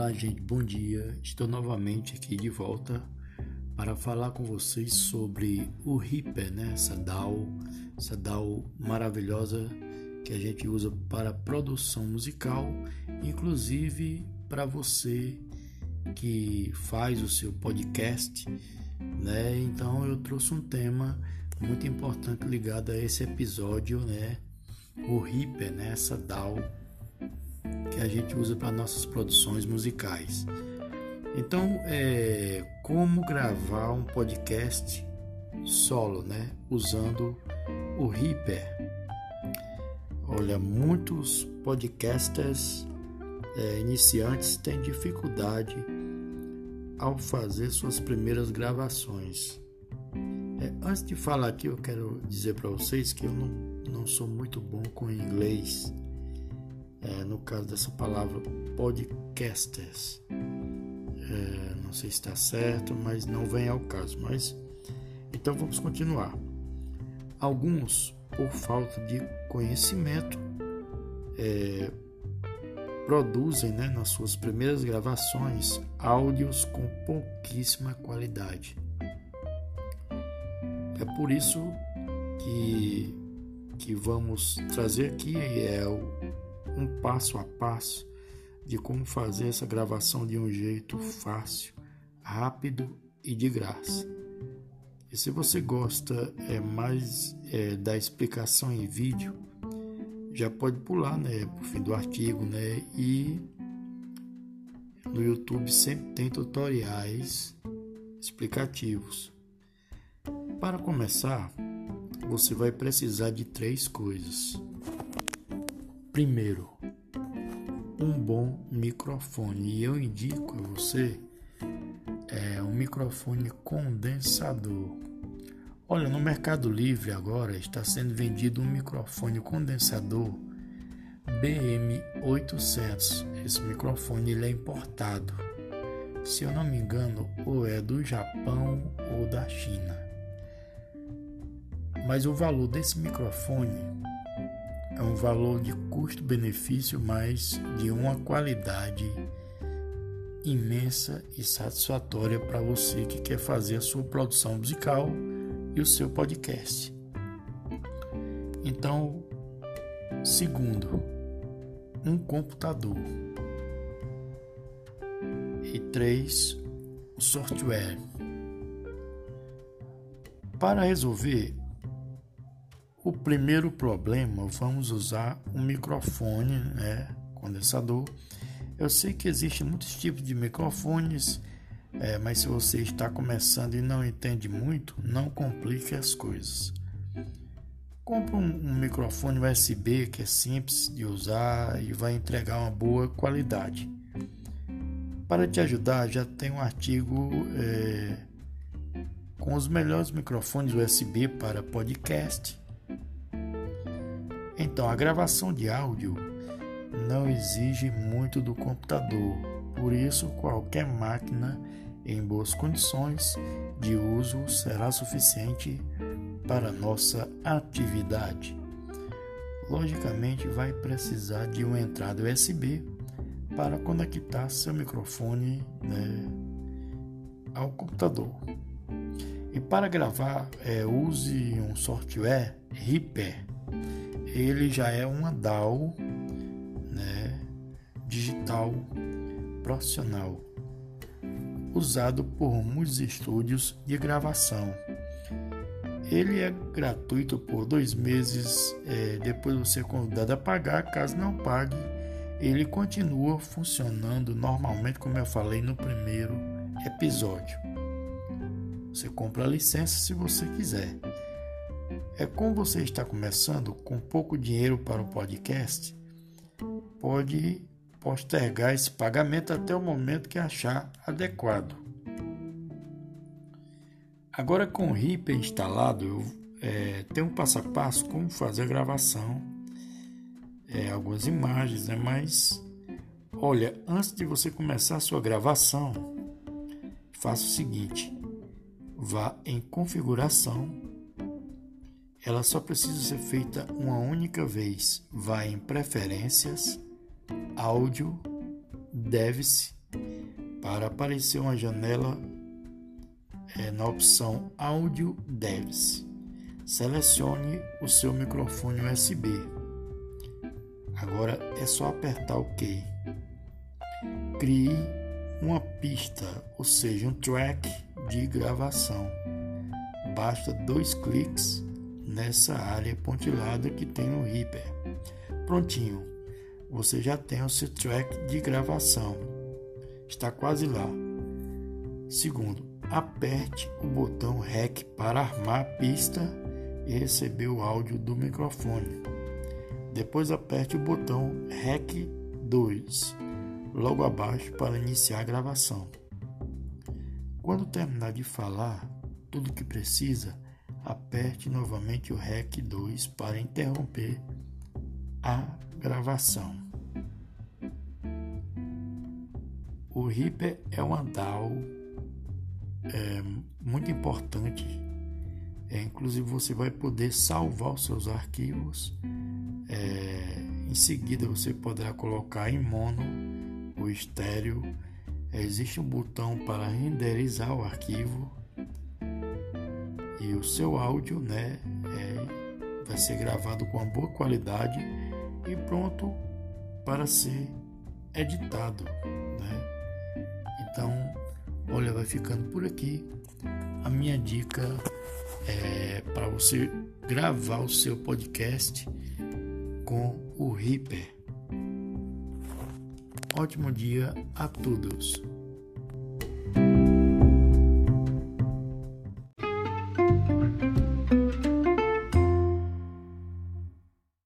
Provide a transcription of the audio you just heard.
Olá, gente, bom dia. Estou novamente aqui de volta para falar com vocês sobre o Reaper, né? Essa DAW, essa DAW maravilhosa que a gente usa para produção musical, inclusive para você que faz o seu podcast, né? Então eu trouxe um tema muito importante ligado a esse episódio, né? O Reaper, né? Essa DAW que a gente usa para nossas produções musicais. Então, é, como gravar um podcast solo, né? Usando o Reaper. Olha, muitos podcasters é, iniciantes têm dificuldade ao fazer suas primeiras gravações. É, antes de falar aqui, eu quero dizer para vocês que eu não, não sou muito bom com inglês é, no caso dessa palavra podcasters. É, não sei se está certo, mas não vem ao caso. Mas então vamos continuar. Alguns, por falta de conhecimento, é, produzem né, nas suas primeiras gravações áudios com pouquíssima qualidade. É por isso que, que vamos trazer aqui é o passo a passo de como fazer essa gravação de um jeito fácil, rápido e de graça. E se você gosta é, mais é, da explicação em vídeo, já pode pular né, para o fim do artigo né, e no YouTube sempre tem tutoriais explicativos. Para começar, você vai precisar de três coisas. Primeiro, um bom microfone. E eu indico a você é, um microfone condensador. Olha, no Mercado Livre agora está sendo vendido um microfone condensador BM800. Esse microfone ele é importado. Se eu não me engano, ou é do Japão ou da China. Mas o valor desse microfone é um valor de custo-benefício, mas de uma qualidade imensa e satisfatória para você que quer fazer a sua produção musical e o seu podcast. Então, segundo, um computador. E três, software. Para resolver o primeiro problema, vamos usar um microfone, né, condensador. Eu sei que existem muitos tipos de microfones, é, mas se você está começando e não entende muito, não complique as coisas. Compre um, um microfone USB que é simples de usar e vai entregar uma boa qualidade. Para te ajudar, já tem um artigo é, com os melhores microfones USB para podcast então, a gravação de áudio não exige muito do computador, por isso, qualquer máquina em boas condições de uso será suficiente para nossa atividade. Logicamente, vai precisar de uma entrada USB para conectar seu microfone né, ao computador. E para gravar, é, use um software Reaper ele já é uma DAW né, digital profissional, usado por muitos estúdios de gravação. Ele é gratuito por dois meses, é, depois você é convidado a pagar. Caso não pague, ele continua funcionando normalmente, como eu falei no primeiro episódio. Você compra a licença se você quiser. É como você está começando com pouco dinheiro para o podcast, pode postergar esse pagamento até o momento que achar adequado. Agora com o Reaper instalado, eu é, tenho um passo a passo como fazer a gravação, é, algumas imagens, né? Mas olha, antes de você começar a sua gravação, faça o seguinte: vá em configuração ela só precisa ser feita uma única vez. Vai em Preferências, Áudio, Deve-se para aparecer uma janela é, na opção Áudio Devs. Selecione o seu microfone USB. Agora é só apertar OK. Crie uma pista, ou seja, um track de gravação. Basta dois cliques nessa área pontilhada que tem no Reaper. Prontinho, você já tem o seu track de gravação. Está quase lá. Segundo, aperte o botão REC para armar a pista e receber o áudio do microfone. Depois aperte o botão REC 2 logo abaixo para iniciar a gravação. Quando terminar de falar tudo o que precisa, aperte novamente o REC 2 para interromper a gravação. O Reaper é uma DAW é, muito importante. É, inclusive você vai poder salvar os seus arquivos. É, em seguida você poderá colocar em mono o estéreo. É, existe um botão para renderizar o arquivo e o seu áudio, né, é, vai ser gravado com uma boa qualidade e pronto para ser editado, né? Então Olha, vai ficando por aqui. A minha dica é para você gravar o seu podcast com o Reaper. Ótimo dia a todos.